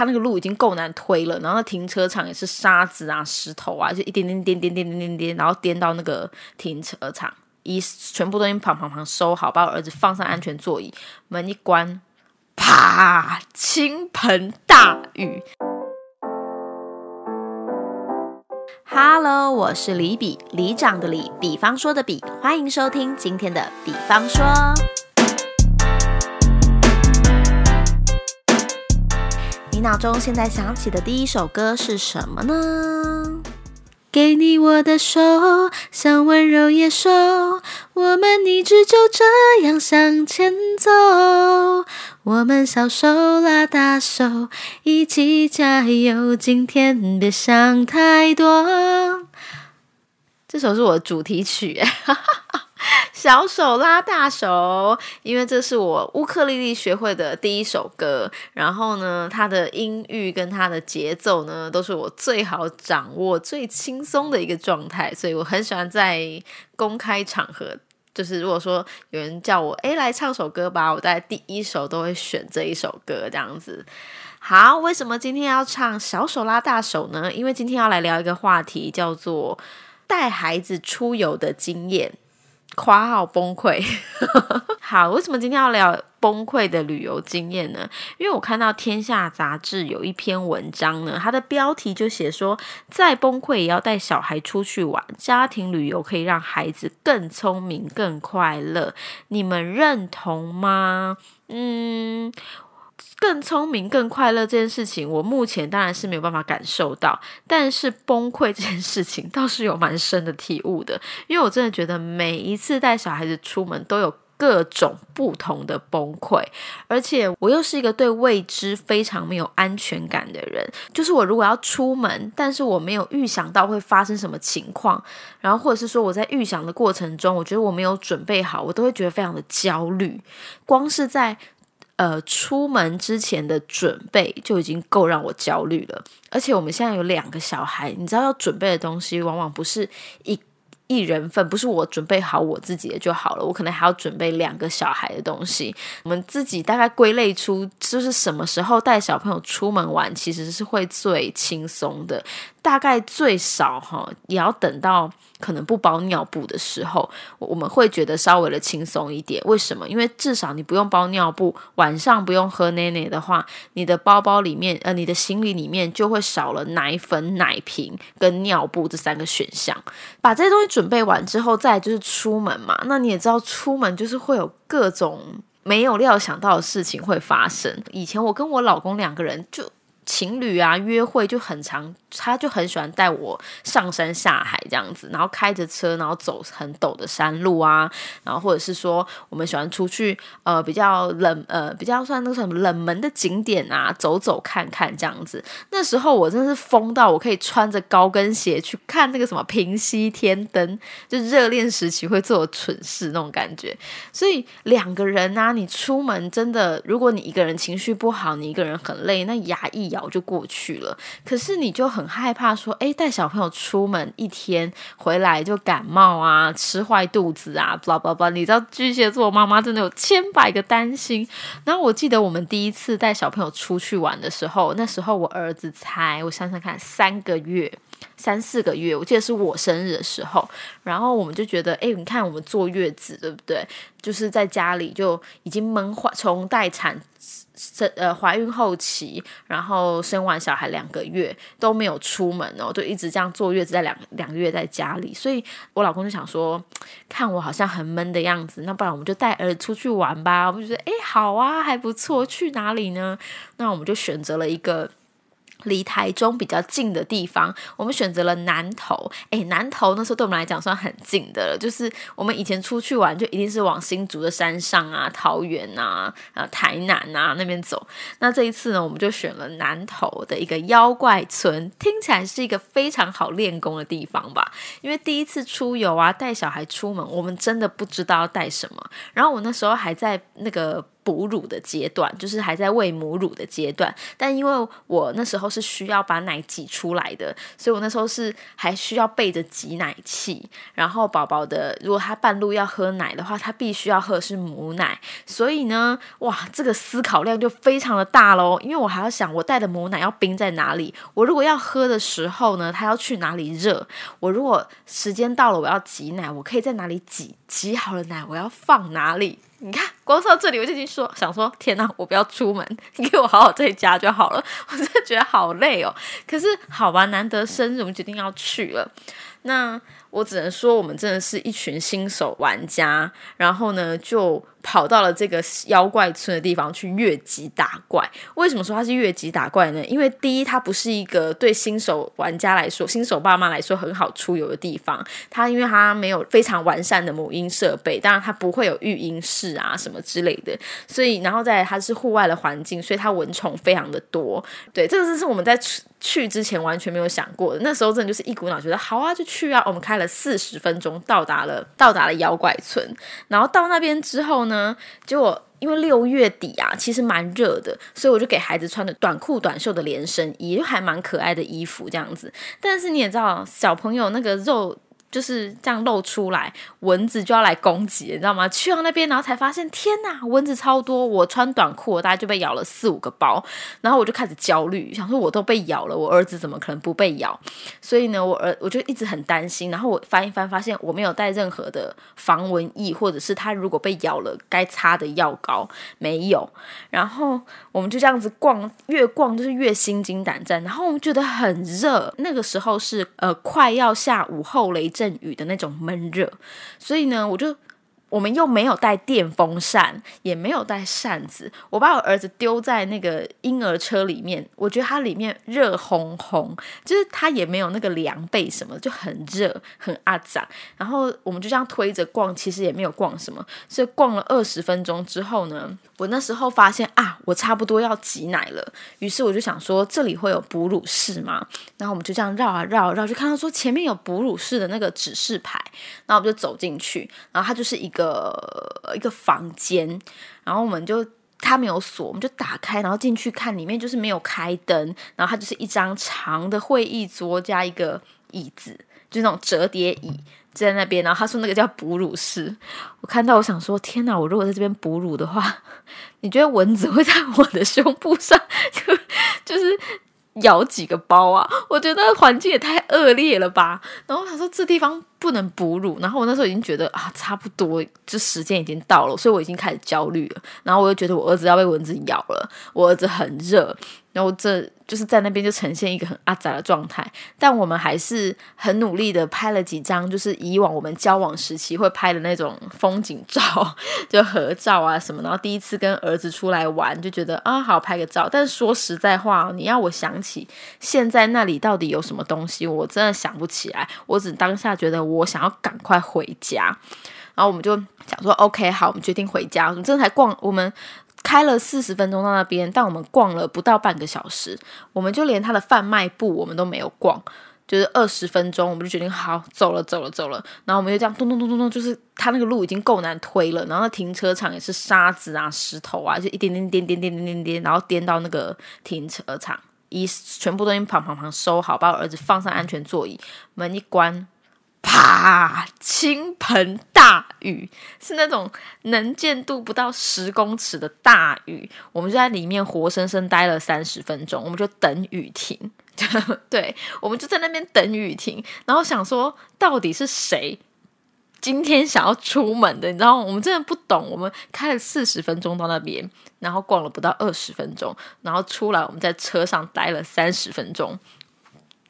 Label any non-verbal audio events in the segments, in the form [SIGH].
他那个路已经够难推了，然后停车场也是沙子啊、石头啊，就一点点颠颠颠颠颠颠，然后颠到那个停车场，一全部都已经砰砰砰收好，把我儿子放上安全座椅，门一关，啪，倾盆大雨。Hello，我是李比，李长的李，比方说的比，欢迎收听今天的比方说。你脑中现在响起的第一首歌是什么呢？给你我的手，像温柔野兽，我们一直就这样向前走。我们小手拉大手，一起加油，今天别想太多。这首是我的主题曲，小手拉大手，因为这是我乌克丽丽学会的第一首歌。然后呢，它的音域跟它的节奏呢，都是我最好掌握、最轻松的一个状态，所以我很喜欢在公开场合。就是如果说有人叫我诶来唱首歌吧，我在第一首都会选这一首歌这样子。好，为什么今天要唱小手拉大手呢？因为今天要来聊一个话题，叫做带孩子出游的经验。夸号崩溃。[LAUGHS] 好，为什么今天要聊崩溃的旅游经验呢？因为我看到《天下》杂志有一篇文章呢，它的标题就写说，再崩溃也要带小孩出去玩，家庭旅游可以让孩子更聪明、更快乐。你们认同吗？嗯。更聪明、更快乐这件事情，我目前当然是没有办法感受到，但是崩溃这件事情倒是有蛮深的体悟的。因为我真的觉得每一次带小孩子出门都有各种不同的崩溃，而且我又是一个对未知非常没有安全感的人。就是我如果要出门，但是我没有预想到会发生什么情况，然后或者是说我在预想的过程中，我觉得我没有准备好，我都会觉得非常的焦虑。光是在呃，出门之前的准备就已经够让我焦虑了，而且我们现在有两个小孩，你知道要准备的东西往往不是一一人份，不是我准备好我自己的就好了，我可能还要准备两个小孩的东西。我们自己大概归类出，就是什么时候带小朋友出门玩，其实是会最轻松的，大概最少哈，也要等到。可能不包尿布的时候，我们会觉得稍微的轻松一点。为什么？因为至少你不用包尿布，晚上不用喝奶奶的话，你的包包里面呃，你的行李里面就会少了奶粉、奶瓶跟尿布这三个选项。把这些东西准备完之后，再就是出门嘛。那你也知道，出门就是会有各种没有料想到的事情会发生。以前我跟我老公两个人就。情侣啊，约会就很常，他就很喜欢带我上山下海这样子，然后开着车，然后走很陡的山路啊，然后或者是说我们喜欢出去呃比较冷呃比较算那个什么冷门的景点啊，走走看看这样子。那时候我真的是疯到我可以穿着高跟鞋去看那个什么平西天灯，就热恋时期会做的蠢事那种感觉。所以两个人啊，你出门真的，如果你一个人情绪不好，你一个人很累，那牙一咬。就过去了，可是你就很很害怕说，哎，带小朋友出门一天回来就感冒啊，吃坏肚子啊，blah blah blah。你知道巨蟹座妈妈真的有千百个担心。然后我记得我们第一次带小朋友出去玩的时候，那时候我儿子才我想想看三个月。三四个月，我记得是我生日的时候，然后我们就觉得，哎，你看我们坐月子，对不对？就是在家里就已经闷坏，从待产生呃怀孕后期，然后生完小孩两个月都没有出门哦，就一直这样坐月子，在两两个月在家里，所以我老公就想说，看我好像很闷的样子，那不然我们就带儿子出去玩吧。我们就觉得，哎，好啊，还不错，去哪里呢？那我们就选择了一个。离台中比较近的地方，我们选择了南投。哎，南投那时候对我们来讲算很近的了，就是我们以前出去玩就一定是往新竹的山上啊、桃园啊、啊台南啊那边走。那这一次呢，我们就选了南投的一个妖怪村，听起来是一个非常好练功的地方吧？因为第一次出游啊，带小孩出门，我们真的不知道要带什么。然后我那时候还在那个。哺乳的阶段，就是还在喂母乳的阶段。但因为我那时候是需要把奶挤出来的，所以我那时候是还需要备着挤奶器。然后宝宝的，如果他半路要喝奶的话，他必须要喝是母奶。所以呢，哇，这个思考量就非常的大喽。因为我还要想，我带的母奶要冰在哪里？我如果要喝的时候呢，他要去哪里热？我如果时间到了，我要挤奶，我可以在哪里挤？挤好了奶，我要放哪里？你看，光到这里我就已经说想说，天哪，我不要出门，你 [LAUGHS] 给我好好在家就好了。[LAUGHS] 我真的觉得好累哦。可是好吧，难得生日，我们决定要去了。那我只能说，我们真的是一群新手玩家，然后呢，就跑到了这个妖怪村的地方去越级打怪。为什么说它是越级打怪呢？因为第一，它不是一个对新手玩家来说、新手爸妈来说很好出游的地方。它因为它没有非常完善的母婴设备，当然它不会有育婴室啊什么之类的。所以，然后在它是户外的环境，所以它蚊虫非常的多。对，这个是我们在去之前完全没有想过的。那时候真的就是一股脑觉得好啊，就去啊。我们开了四十分钟，到达了到达了妖怪村。然后到那边之后呢，呢结果因为六月底啊，其实蛮热的，所以我就给孩子穿的短裤短袖的连身衣，就还蛮可爱的衣服这样子。但是你也知道，小朋友那个肉。就是这样露出来，蚊子就要来攻击，你知道吗？去到那边，然后才发现，天哪，蚊子超多！我穿短裤，大概就被咬了四五个包，然后我就开始焦虑，想说我都被咬了，我儿子怎么可能不被咬？所以呢，我儿我就一直很担心。然后我翻一翻，发现我没有带任何的防蚊液，或者是他如果被咬了该擦的药膏没有。然后我们就这样子逛，越逛就是越心惊胆战。然后我们觉得很热，那个时候是呃快要下午后雷。阵雨的那种闷热，所以呢，我就我们又没有带电风扇，也没有带扇子，我把我儿子丢在那个婴儿车里面，我觉得它里面热烘烘，就是它也没有那个凉被什么，就很热很阿杂。然后我们就这样推着逛，其实也没有逛什么，所以逛了二十分钟之后呢。我那时候发现啊，我差不多要挤奶了，于是我就想说，这里会有哺乳室吗？然后我们就这样绕啊绕，绕就看到说前面有哺乳室的那个指示牌，然后我们就走进去，然后它就是一个一个房间，然后我们就它没有锁，我们就打开，然后进去看，里面就是没有开灯，然后它就是一张长的会议桌加一个椅子，就那种折叠椅。在那边，然后他说那个叫哺乳室，我看到我想说，天哪！我如果在这边哺乳的话，你觉得蚊子会在我的胸部上就就是咬几个包啊？我觉得环境也太恶劣了吧。然后他说这地方不能哺乳，然后我那时候已经觉得啊，差不多就时间已经到了，所以我已经开始焦虑了。然后我又觉得我儿子要被蚊子咬了，我儿子很热。然后这就是在那边就呈现一个很阿杂的状态，但我们还是很努力的拍了几张，就是以往我们交往时期会拍的那种风景照，[LAUGHS] 就合照啊什么。然后第一次跟儿子出来玩，就觉得啊好拍个照。但说实在话，你要我想起现在那里到底有什么东西，我真的想不起来。我只当下觉得我想要赶快回家，然后我们就想说 OK 好，我们决定回家。我们真才逛我们。开了四十分钟到那边，但我们逛了不到半个小时，我们就连他的贩卖部我们都没有逛，就是二十分钟，我们就决定好走了走了走了，然后我们就这样咚咚咚咚咚，就是他那个路已经够难推了，然后那停车场也是沙子啊石头啊，就一点点点点点点点点，然后颠到那个停车场，一全部都已经砰砰砰收好，把我儿子放上安全座椅，门一关。啪！倾盆大雨，是那种能见度不到十公尺的大雨。我们就在里面活生生待了三十分钟，我们就等雨停。[LAUGHS] 对，我们就在那边等雨停，然后想说，到底是谁今天想要出门的？你知道，我们真的不懂。我们开了四十分钟到那边，然后逛了不到二十分钟，然后出来，我们在车上待了三十分钟。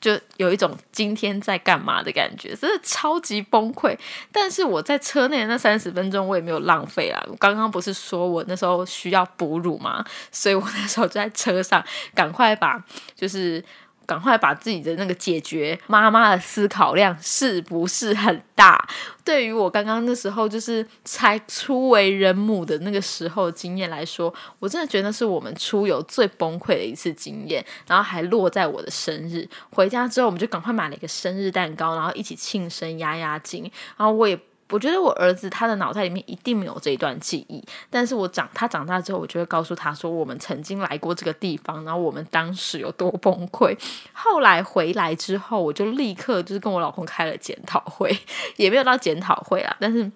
就有一种今天在干嘛的感觉，真的超级崩溃。但是我在车内那三十分钟，我也没有浪费啦。我刚刚不是说我那时候需要哺乳吗？所以我那时候就在车上赶快把就是。赶快把自己的那个解决妈妈的思考量是不是很大？对于我刚刚那时候就是才初为人母的那个时候经验来说，我真的觉得是我们出游最崩溃的一次经验。然后还落在我的生日，回家之后我们就赶快买了一个生日蛋糕，然后一起庆生压压惊。然后我也。我觉得我儿子他的脑袋里面一定没有这一段记忆，但是我长他长大之后，我就会告诉他说，我们曾经来过这个地方，然后我们当时有多崩溃。后来回来之后，我就立刻就是跟我老公开了检讨会，[LAUGHS] 也没有到检讨会啊，但是。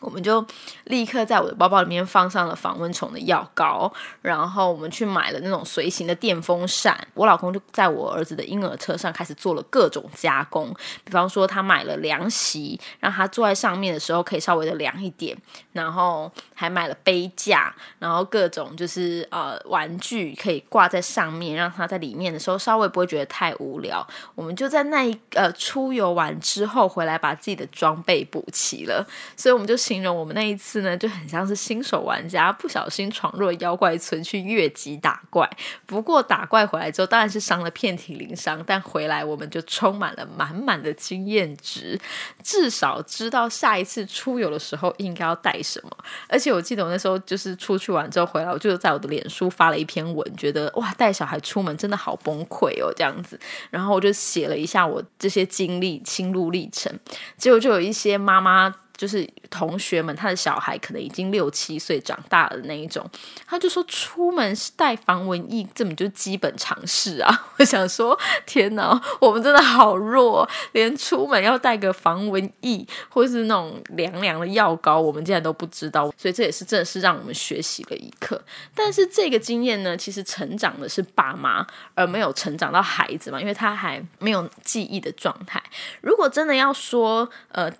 我们就立刻在我的包包里面放上了防蚊虫的药膏，然后我们去买了那种随行的电风扇。我老公就在我儿子的婴儿车上开始做了各种加工，比方说他买了凉席，让他坐在上面的时候可以稍微的凉一点，然后还买了杯架，然后各种就是呃玩具可以挂在上面，让他在里面的时候稍微不会觉得太无聊。我们就在那一呃出游完之后回来把自己的装备补齐了，所以我们就。形容我们那一次呢，就很像是新手玩家不小心闯入了妖怪村去越级打怪。不过打怪回来之后，当然是伤了遍体鳞伤，但回来我们就充满了满满的经验值，至少知道下一次出游的时候应该要带什么。而且我记得我那时候就是出去玩之后回来，我就在我的脸书发了一篇文，觉得哇，带小孩出门真的好崩溃哦，这样子。然后我就写了一下我这些经历心路历程，结果就有一些妈妈。就是同学们，他的小孩可能已经六七岁长大的那一种，他就说出门是带防蚊液，这么就基本常识啊！[LAUGHS] 我想说，天哪，我们真的好弱，连出门要带个防蚊液或是那种凉凉的药膏，我们竟然都不知道。所以这也是真的是让我们学习了一课。但是这个经验呢，其实成长的是爸妈，而没有成长到孩子嘛，因为他还没有记忆的状态。如果真的要说，呃。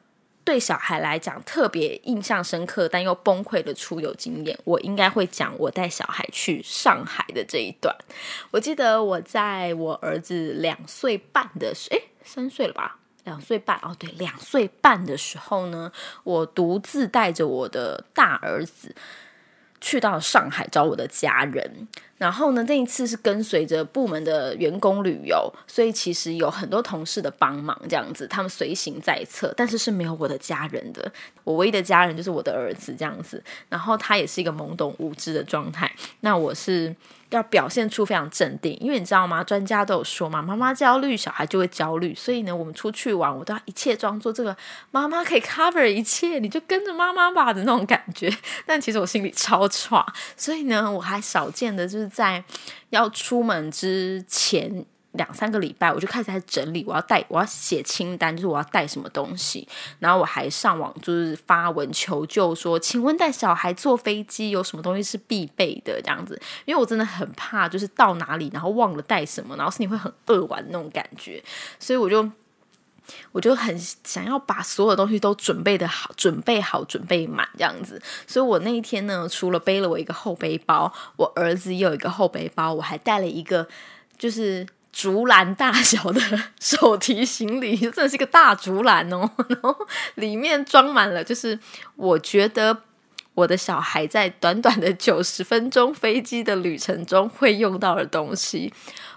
对小孩来讲特别印象深刻但又崩溃的出游经验，我应该会讲我带小孩去上海的这一段。我记得我在我儿子两岁半的时，诶，三岁了吧？两岁半哦，对，两岁半的时候呢，我独自带着我的大儿子去到上海找我的家人。然后呢，那一次是跟随着部门的员工旅游，所以其实有很多同事的帮忙，这样子他们随行在侧，但是是没有我的家人的。我唯一的家人就是我的儿子，这样子。然后他也是一个懵懂无知的状态。那我是要表现出非常镇定，因为你知道吗？专家都有说嘛，妈妈焦虑，小孩就会焦虑。所以呢，我们出去玩，我都要一切装作这个妈妈可以 cover 一切，你就跟着妈妈吧的那种感觉。但其实我心里超差，所以呢，我还少见的就是。在要出门之前两三个礼拜，我就开始在整理，我要带，我要写清单，就是我要带什么东西。然后我还上网，就是发文求救，说，请问带小孩坐飞机有什么东西是必备的？这样子，因为我真的很怕，就是到哪里然后忘了带什么，然后是你会很扼腕那种感觉，所以我就。我就很想要把所有东西都准备的好，准备好，准备满这样子。所以我那一天呢，除了背了我一个后背包，我儿子也有一个后背包，我还带了一个就是竹篮大小的手提行李，[LAUGHS] 真的是一个大竹篮哦。[LAUGHS] 然后里面装满了，就是我觉得我的小孩在短短的九十分钟飞机的旅程中会用到的东西。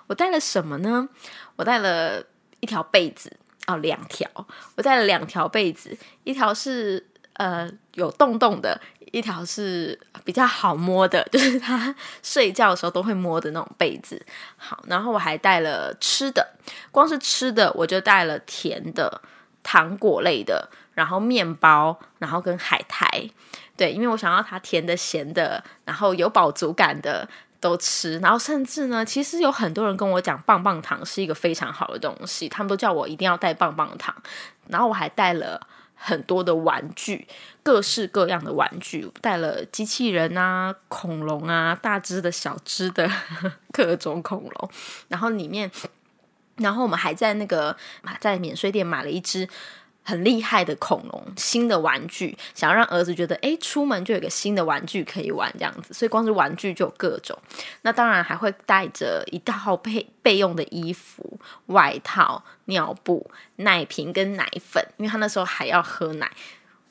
我带了什么呢？我带了一条被子。哦，两条，我带了两条被子，一条是呃有洞洞的，一条是比较好摸的，就是他睡觉的时候都会摸的那种被子。好，然后我还带了吃的，光是吃的我就带了甜的、糖果类的，然后面包，然后跟海苔。对，因为我想要它甜的、咸的，然后有饱足感的。都吃，然后甚至呢，其实有很多人跟我讲棒棒糖是一个非常好的东西，他们都叫我一定要带棒棒糖。然后我还带了很多的玩具，各式各样的玩具，带了机器人啊、恐龙啊、大只的小只的 [LAUGHS] 各种恐龙。然后里面，然后我们还在那个在免税店买了一只。很厉害的恐龙，新的玩具，想要让儿子觉得，哎，出门就有个新的玩具可以玩，这样子，所以光是玩具就有各种。那当然还会带着一套备备用的衣服、外套、尿布、奶瓶跟奶粉，因为他那时候还要喝奶。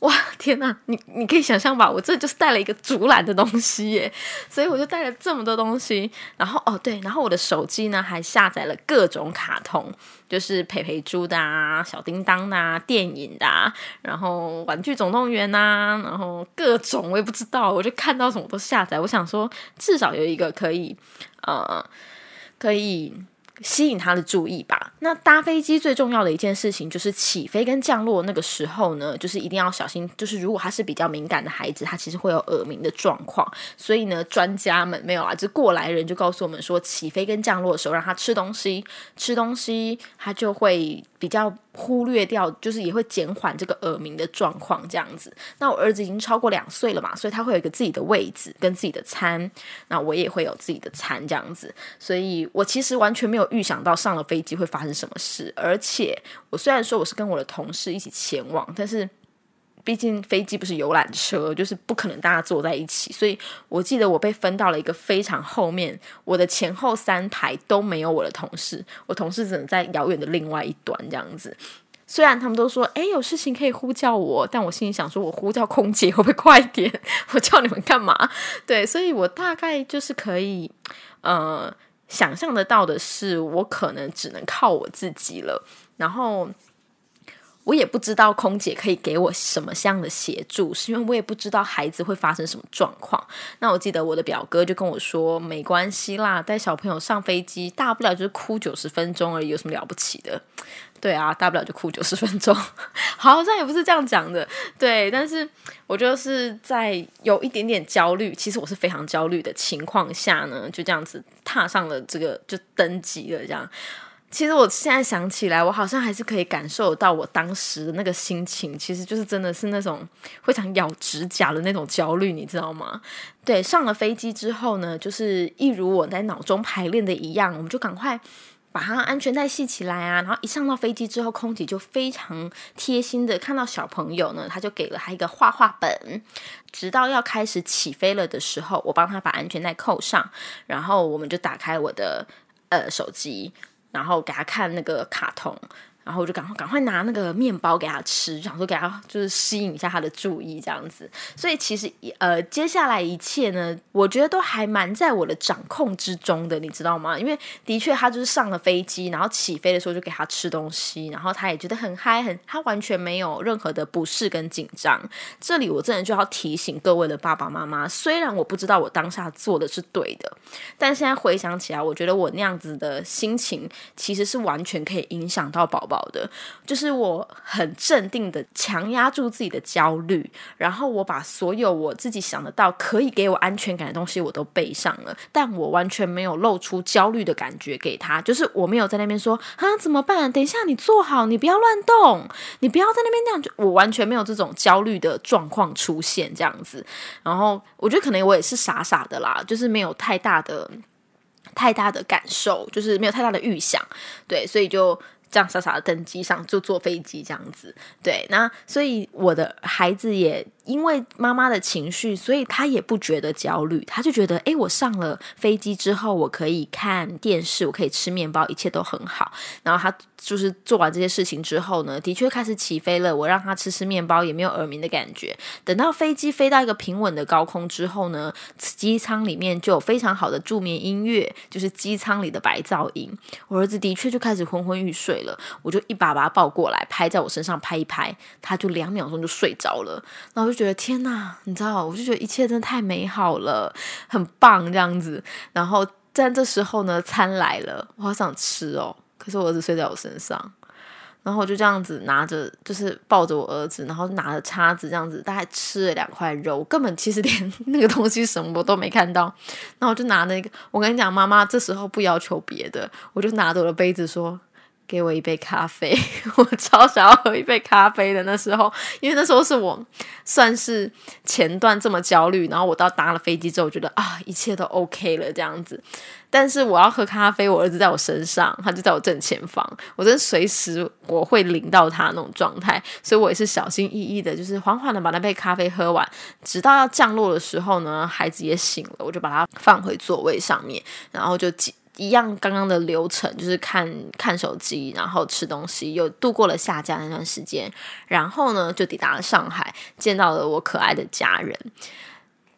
哇，天哪！你你可以想象吧，我这就是带了一个竹篮的东西耶，所以我就带了这么多东西。然后哦对，然后我的手机呢还下载了各种卡通，就是佩佩猪的啊、小叮当的啊、电影的，啊，然后玩具总动员呐，然后各种我也不知道，我就看到什么都下载。我想说，至少有一个可以呃可以。吸引他的注意吧。那搭飞机最重要的一件事情就是起飞跟降落那个时候呢，就是一定要小心。就是如果他是比较敏感的孩子，他其实会有耳鸣的状况。所以呢，专家们没有啊，就过来人就告诉我们说，起飞跟降落的时候让他吃东西，吃东西他就会比较忽略掉，就是也会减缓这个耳鸣的状况。这样子。那我儿子已经超过两岁了嘛，所以他会有一个自己的位置跟自己的餐。那我也会有自己的餐这样子。所以我其实完全没有。预想到上了飞机会发生什么事，而且我虽然说我是跟我的同事一起前往，但是毕竟飞机不是游览车，就是不可能大家坐在一起，所以我记得我被分到了一个非常后面，我的前后三排都没有我的同事，我同事只能在遥远的另外一端这样子。虽然他们都说，哎，有事情可以呼叫我，但我心里想说，我呼叫空姐会不会快一点？我叫你们干嘛？对，所以我大概就是可以，呃。想象得到的是，我可能只能靠我自己了。然后我也不知道空姐可以给我什么样的协助，是因为我也不知道孩子会发生什么状况。那我记得我的表哥就跟我说：“没关系啦，带小朋友上飞机，大不了就是哭九十分钟而已，有什么了不起的？”对啊，大不了就哭九十分钟。好像也不是这样讲的，对。但是我就是在有一点点焦虑，其实我是非常焦虑的情况下呢，就这样子踏上了这个，就登机了。这样，其实我现在想起来，我好像还是可以感受到我当时的那个心情，其实就是真的是那种非常咬指甲的那种焦虑，你知道吗？对，上了飞机之后呢，就是一如我在脑中排练的一样，我们就赶快。把他安全带系起来啊！然后一上到飞机之后，空姐就非常贴心的看到小朋友呢，他就给了他一个画画本。直到要开始起飞了的时候，我帮他把安全带扣上，然后我们就打开我的呃手机，然后给他看那个卡通。然后我就赶快赶快拿那个面包给他吃，想说给他就是吸引一下他的注意这样子。所以其实呃接下来一切呢，我觉得都还蛮在我的掌控之中的，你知道吗？因为的确他就是上了飞机，然后起飞的时候就给他吃东西，然后他也觉得很嗨，很他完全没有任何的不适跟紧张。这里我真的就要提醒各位的爸爸妈妈，虽然我不知道我当下做的是对的，但现在回想起来，我觉得我那样子的心情其实是完全可以影响到宝宝。好的，就是我很镇定的强压住自己的焦虑，然后我把所有我自己想得到可以给我安全感的东西我都背上了，但我完全没有露出焦虑的感觉给他，就是我没有在那边说啊怎么办？等一下你坐好，你不要乱动，你不要在那边那样，就我完全没有这种焦虑的状况出现这样子。然后我觉得可能我也是傻傻的啦，就是没有太大的太大的感受，就是没有太大的预想，对，所以就。这样傻傻的登机上就坐飞机这样子，对，那所以我的孩子也。因为妈妈的情绪，所以他也不觉得焦虑，他就觉得，哎，我上了飞机之后，我可以看电视，我可以吃面包，一切都很好。然后他就是做完这些事情之后呢，的确开始起飞了。我让他吃吃面包，也没有耳鸣的感觉。等到飞机飞到一个平稳的高空之后呢，机舱里面就有非常好的助眠音乐，就是机舱里的白噪音。我儿子的确就开始昏昏欲睡了，我就一把把他抱过来，拍在我身上拍一拍，他就两秒钟就睡着了。然后就。觉得天哪，你知道，我就觉得一切真的太美好了，很棒这样子。然后在这时候呢，餐来了，我好想吃哦。可是我儿子睡在我身上，然后我就这样子拿着，就是抱着我儿子，然后拿着叉子这样子，大概吃了两块肉，根本其实连 [LAUGHS] 那个东西什么我都没看到。那我就拿那个，我跟你讲，妈妈这时候不要求别的，我就拿着我的杯子说。给我一杯咖啡，[LAUGHS] 我超想要喝一杯咖啡的那时候，因为那时候是我算是前段这么焦虑，然后我到搭了飞机之后，觉得啊一切都 OK 了这样子。但是我要喝咖啡，我儿子在我身上，他就在我正前方，我真随时我会淋到他那种状态，所以我也是小心翼翼的，就是缓缓的把那杯咖啡喝完，直到要降落的时候呢，孩子也醒了，我就把他放回座位上面，然后就一样刚刚的流程，就是看看手机，然后吃东西，又度过了下家那段时间，然后呢就抵达了上海，见到了我可爱的家人。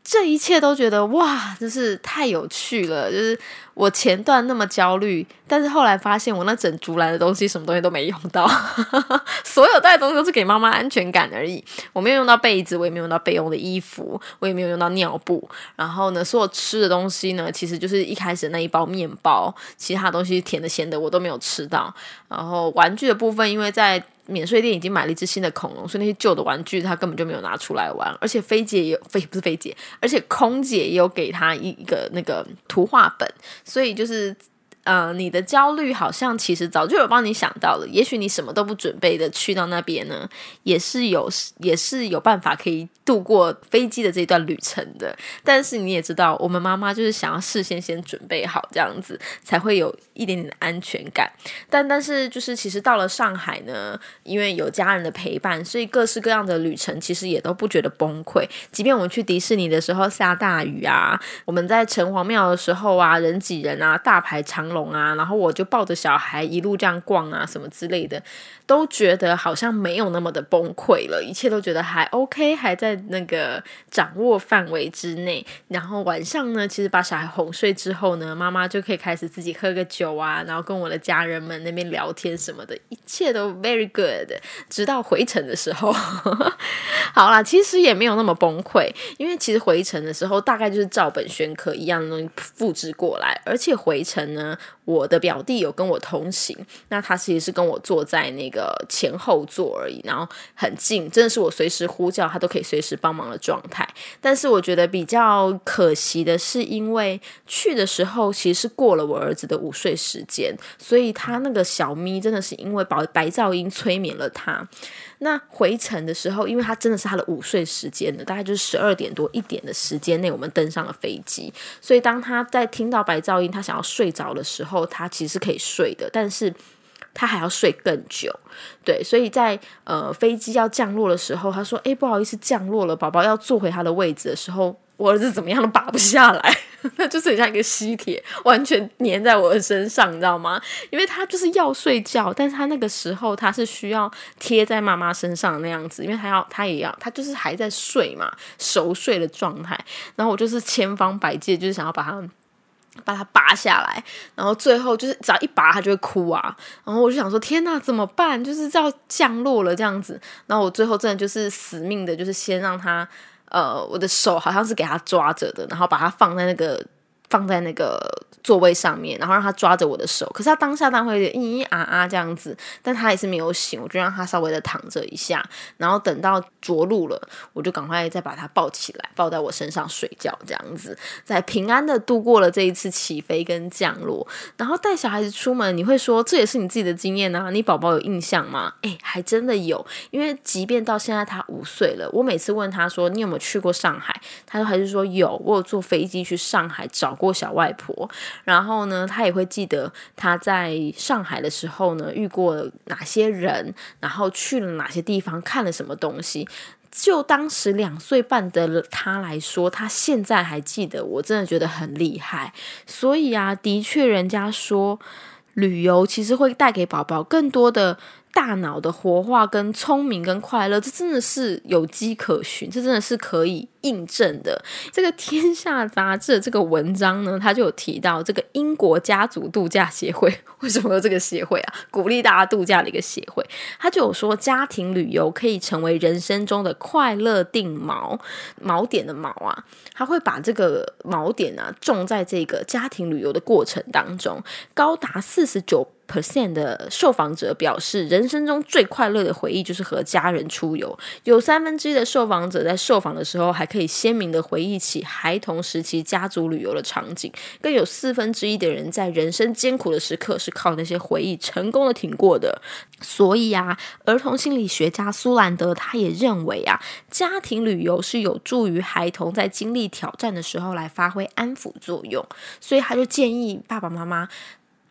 这一切都觉得哇，真是太有趣了。就是我前段那么焦虑，但是后来发现我那整竹篮的东西，什么东西都没用到，[LAUGHS] 所有带的东西都是给妈妈安全感而已。我没有用到被子，我也没有用到备用的衣服，我也没有用到尿布。然后呢，所有吃的东西呢，其实就是一开始那一包面包，其他东西甜的咸的我都没有吃到。然后玩具的部分，因为在免税店已经买了一只新的恐龙，所以那些旧的玩具他根本就没有拿出来玩。而且飞姐也有飞不是飞姐，而且空姐也有给他一个那个图画本，所以就是。呃，你的焦虑好像其实早就有帮你想到了。也许你什么都不准备的去到那边呢，也是有也是有办法可以度过飞机的这段旅程的。但是你也知道，我们妈妈就是想要事先先准备好这样子，才会有一点点的安全感。但但是就是其实到了上海呢，因为有家人的陪伴，所以各式各样的旅程其实也都不觉得崩溃。即便我们去迪士尼的时候下大雨啊，我们在城隍庙的时候啊，人挤人啊，大排长。龙啊，然后我就抱着小孩一路这样逛啊，什么之类的，都觉得好像没有那么的崩溃了，一切都觉得还 OK，还在那个掌握范围之内。然后晚上呢，其实把小孩哄睡之后呢，妈妈就可以开始自己喝个酒啊，然后跟我的家人们那边聊天什么的，一切都 very good。直到回程的时候，[LAUGHS] 好啦，其实也没有那么崩溃，因为其实回程的时候大概就是照本宣科一样的东西复制过来，而且回程呢。我的表弟有跟我同行，那他其实是跟我坐在那个前后座而已，然后很近，真的是我随时呼叫他都可以随时帮忙的状态。但是我觉得比较可惜的是，因为去的时候其实是过了我儿子的午睡时间，所以他那个小咪真的是因为白白噪音催眠了他。那回程的时候，因为他真的是他的午睡时间的，大概就是十二点多一点的时间内，我们登上了飞机。所以当他在听到白噪音，他想要睡着的时候，时候他其实是可以睡的，但是他还要睡更久。对，所以在呃飞机要降落的时候，他说：“哎，不好意思，降落了，宝宝要坐回他的位置的时候。”我儿子怎么样都拔不下来，[LAUGHS] 那就是很像一个吸铁，完全粘在我的身上，你知道吗？因为他就是要睡觉，但是他那个时候他是需要贴在妈妈身上那样子，因为他要他也要他就是还在睡嘛，熟睡的状态。然后我就是千方百计，就是想要把他把它拔下来，然后最后就是只要一拔它就会哭啊。然后我就想说，天哪，怎么办？就是要降落了这样子。然后我最后真的就是死命的，就是先让它。呃，我的手好像是给它抓着的，然后把它放在那个放在那个。座位上面，然后让他抓着我的手，可是他当下当会有点咿咿啊啊这样子，但他也是没有醒，我就让他稍微的躺着一下，然后等到着陆了，我就赶快再把他抱起来，抱在我身上睡觉，这样子，在平安的度过了这一次起飞跟降落，然后带小孩子出门，你会说这也是你自己的经验啊？你宝宝有印象吗？哎，还真的有，因为即便到现在他五岁了，我每次问他说你有没有去过上海，他都还是说有，我有坐飞机去上海找过小外婆。然后呢，他也会记得他在上海的时候呢，遇过哪些人，然后去了哪些地方，看了什么东西。就当时两岁半的他来说，他现在还记得，我真的觉得很厉害。所以啊，的确，人家说旅游其实会带给宝宝更多的。大脑的活化、跟聪明、跟快乐，这真的是有迹可循，这真的是可以印证的。这个《天下》杂志这个文章呢，他就有提到这个英国家族度假协会，为什么有这个协会啊？鼓励大家度假的一个协会，他就有说，家庭旅游可以成为人生中的快乐定锚，锚点的锚啊，他会把这个锚点啊种在这个家庭旅游的过程当中，高达四十九。Percent 的受访者表示，人生中最快乐的回忆就是和家人出游。有三分之一的受访者在受访的时候还可以鲜明的回忆起孩童时期家族旅游的场景，更有四分之一的人在人生艰苦的时刻是靠那些回忆成功的挺过的。所以啊，儿童心理学家苏兰德他也认为啊，家庭旅游是有助于孩童在经历挑战的时候来发挥安抚作用。所以他就建议爸爸妈妈。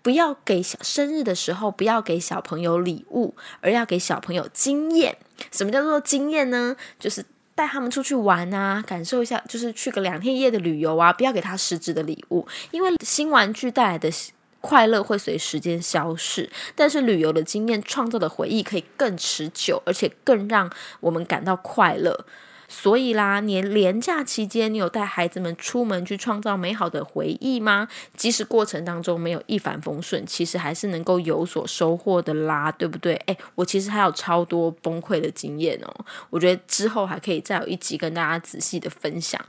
不要给小生日的时候，不要给小朋友礼物，而要给小朋友经验。什么叫做经验呢？就是带他们出去玩啊，感受一下，就是去个两天一夜的旅游啊。不要给他实质的礼物，因为新玩具带来的快乐会随时间消逝，但是旅游的经验创造的回忆可以更持久，而且更让我们感到快乐。所以啦，你连假期间，你有带孩子们出门去创造美好的回忆吗？即使过程当中没有一帆风顺，其实还是能够有所收获的啦，对不对？诶，我其实还有超多崩溃的经验哦，我觉得之后还可以再有一集跟大家仔细的分享。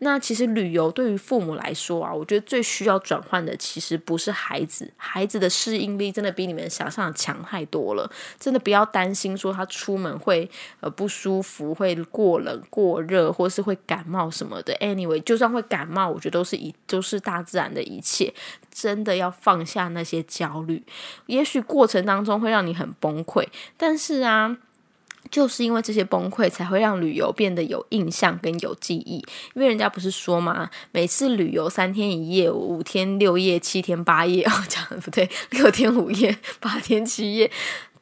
那其实旅游对于父母来说啊，我觉得最需要转换的其实不是孩子，孩子的适应力真的比你们想象的强太多了。真的不要担心说他出门会呃不舒服，会过冷过热，或是会感冒什么的。Anyway，就算会感冒，我觉得都是一都是大自然的一切。真的要放下那些焦虑，也许过程当中会让你很崩溃，但是啊。就是因为这些崩溃，才会让旅游变得有印象跟有记忆。因为人家不是说嘛，每次旅游三天一夜、五天六夜、七天八夜，哦，讲的不对，六天五夜、八天七夜。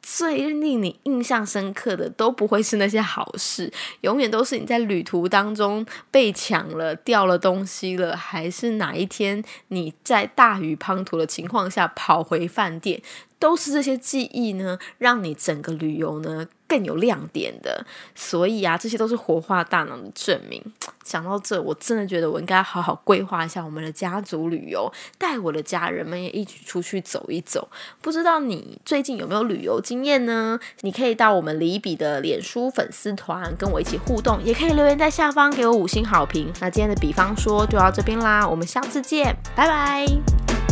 最令你印象深刻的都不会是那些好事，永远都是你在旅途当中被抢了、掉了东西了，还是哪一天你在大雨滂沱的情况下跑回饭店。都是这些记忆呢，让你整个旅游呢更有亮点的。所以啊，这些都是活化大脑的证明。讲到这，我真的觉得我应该好好规划一下我们的家族旅游，带我的家人们也一起出去走一走。不知道你最近有没有旅游经验呢？你可以到我们李比的脸书粉丝团跟我一起互动，也可以留言在下方给我五星好评。那今天的比方说就到这边啦，我们下次见，拜拜。